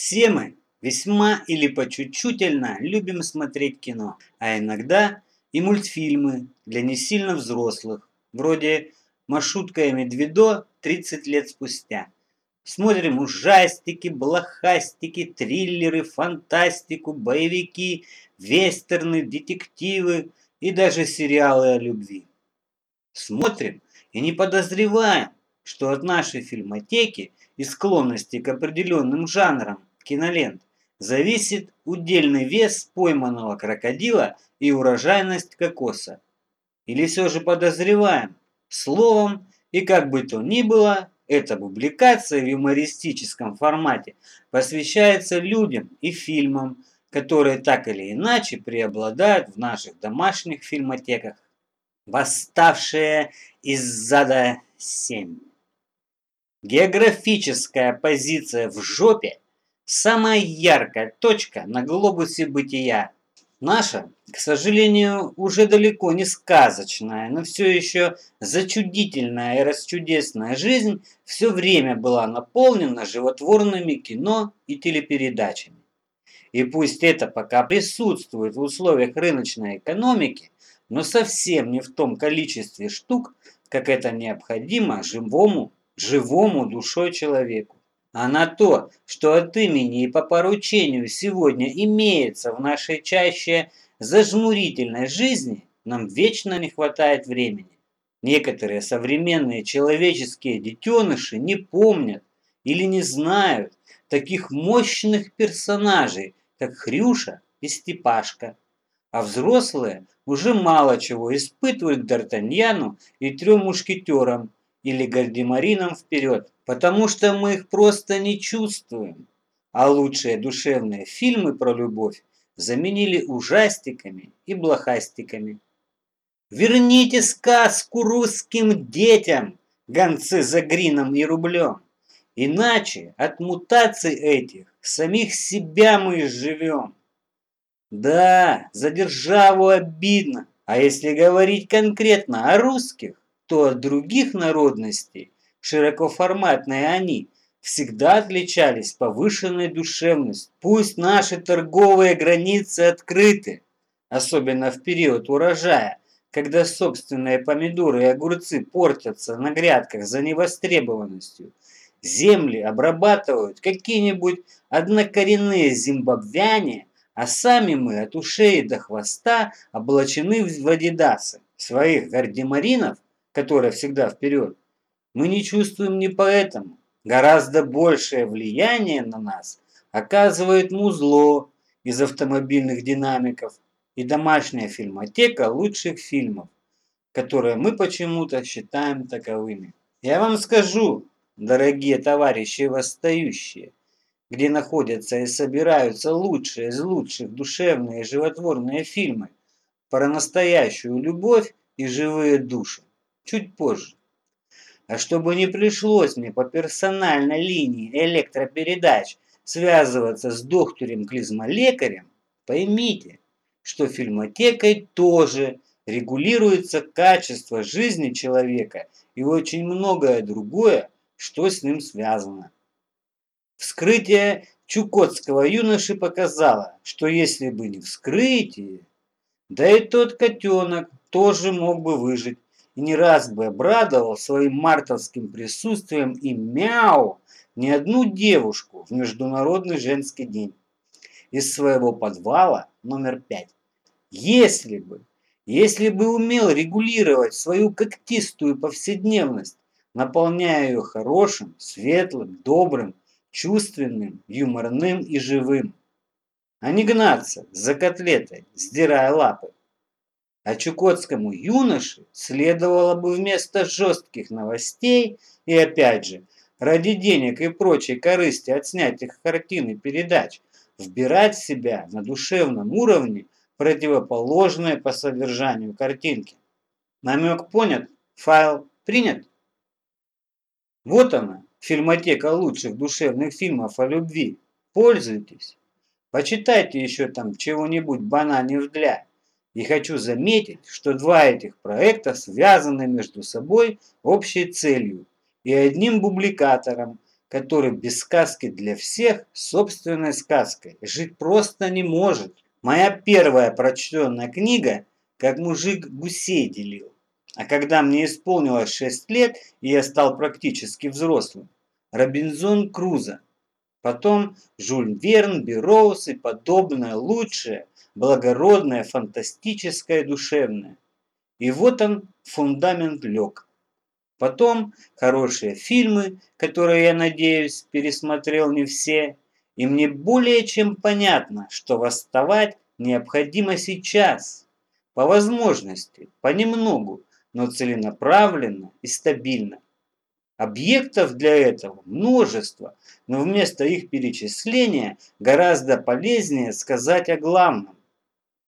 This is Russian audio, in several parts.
Все мы весьма или по чуть-чутельно любим смотреть кино, а иногда и мультфильмы для не сильно взрослых, вроде «Машутка и Медведо» 30 лет спустя. Смотрим ужастики, блохастики, триллеры, фантастику, боевики, вестерны, детективы и даже сериалы о любви. Смотрим и не подозреваем, что от нашей фильмотеки и склонности к определенным жанрам кинолент зависит удельный вес пойманного крокодила и урожайность кокоса. Или все же подозреваем, словом, и как бы то ни было, эта публикация в юмористическом формате посвящается людям и фильмам, которые так или иначе преобладают в наших домашних фильмотеках. Восставшие из зада 7. Географическая позиция в жопе – самая яркая точка на глобусе бытия. Наша, к сожалению, уже далеко не сказочная, но все еще зачудительная и расчудесная жизнь все время была наполнена животворными кино и телепередачами. И пусть это пока присутствует в условиях рыночной экономики, но совсем не в том количестве штук, как это необходимо живому живому душой человеку. А на то, что от имени и по поручению сегодня имеется в нашей чаще зажмурительной жизни, нам вечно не хватает времени. Некоторые современные человеческие детеныши не помнят или не знают таких мощных персонажей, как Хрюша и Степашка. А взрослые уже мало чего испытывают Д'Артаньяну и трем мушкетерам, или гардемарином вперед, потому что мы их просто не чувствуем. А лучшие душевные фильмы про любовь заменили ужастиками и блохастиками. Верните сказку русским детям, гонцы за грином и рублем. Иначе от мутаций этих самих себя мы изживем. Да, за державу обидно, а если говорить конкретно о русских, то от других народностей, широкоформатные они, всегда отличались повышенной душевностью. Пусть наши торговые границы открыты, особенно в период урожая, когда собственные помидоры и огурцы портятся на грядках за невостребованностью. Земли обрабатывают какие-нибудь однокоренные зимбабвяне, а сами мы от ушей до хвоста облачены в адидасы. Своих гардемаринов – которая всегда вперед, мы не чувствуем не поэтому. Гораздо большее влияние на нас оказывает музло из автомобильных динамиков и домашняя фильмотека лучших фильмов, которые мы почему-то считаем таковыми. Я вам скажу, дорогие товарищи восстающие, где находятся и собираются лучшие из лучших душевные и животворные фильмы про настоящую любовь и живые души чуть позже. А чтобы не пришлось мне по персональной линии электропередач связываться с доктором-клизмолекарем, поймите, что фильмотекой тоже регулируется качество жизни человека и очень многое другое, что с ним связано. Вскрытие чукотского юноши показало, что если бы не вскрытие, да и тот котенок тоже мог бы выжить и не раз бы обрадовал своим мартовским присутствием и мяу не одну девушку в Международный женский день из своего подвала номер пять. Если бы, если бы умел регулировать свою когтистую повседневность, наполняя ее хорошим, светлым, добрым, чувственным, юморным и живым, а не гнаться за котлетой, сдирая лапы. А чукотскому юноше следовало бы вместо жестких новостей и опять же, ради денег и прочей корысти от снятых картин и передач, вбирать в себя на душевном уровне противоположное по содержанию картинки. Намек понят? Файл принят? Вот она, фильмотека лучших душевных фильмов о любви. Пользуйтесь. Почитайте еще там чего-нибудь бананев для. И хочу заметить, что два этих проекта связаны между собой общей целью и одним публикатором, который без сказки для всех собственной сказкой жить просто не может. Моя первая прочтенная книга «Как мужик гусей делил». А когда мне исполнилось 6 лет, и я стал практически взрослым, Робинзон Крузо. Потом Жюль Верн, Бероуз и подобное лучшее, благородное, фантастическое, душевное. И вот он, фундамент лег. Потом хорошие фильмы, которые, я надеюсь, пересмотрел не все. И мне более чем понятно, что восставать необходимо сейчас. По возможности, понемногу, но целенаправленно и стабильно. Объектов для этого множество, но вместо их перечисления гораздо полезнее сказать о главном.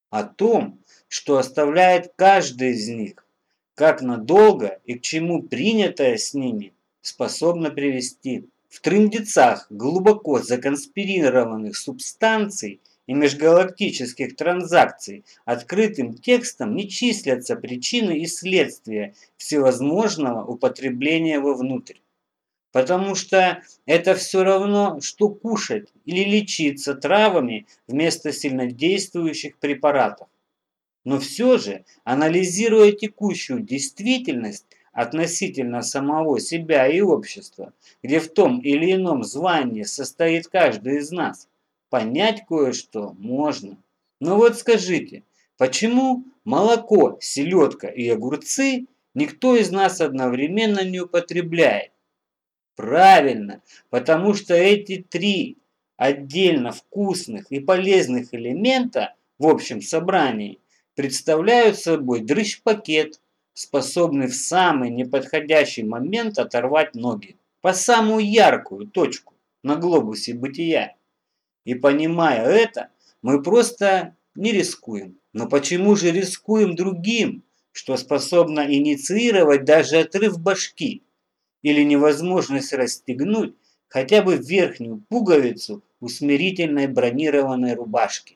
О том, что оставляет каждый из них, как надолго и к чему принятое с ними способно привести. В трындецах глубоко законспирированных субстанций и межгалактических транзакций открытым текстом не числятся причины и следствия всевозможного употребления вовнутрь. Потому что это все равно, что кушать или лечиться травами вместо сильнодействующих препаратов. Но все же, анализируя текущую действительность относительно самого себя и общества, где в том или ином звании состоит каждый из нас, понять кое-что можно. Но вот скажите, почему молоко, селедка и огурцы никто из нас одновременно не употребляет? Правильно, потому что эти три отдельно вкусных и полезных элемента в общем собрании представляют собой дрыщ-пакет, способный в самый неподходящий момент оторвать ноги по самую яркую точку на глобусе бытия. И понимая это, мы просто не рискуем. Но почему же рискуем другим, что способно инициировать даже отрыв башки или невозможность расстегнуть хотя бы верхнюю пуговицу усмирительной бронированной рубашки?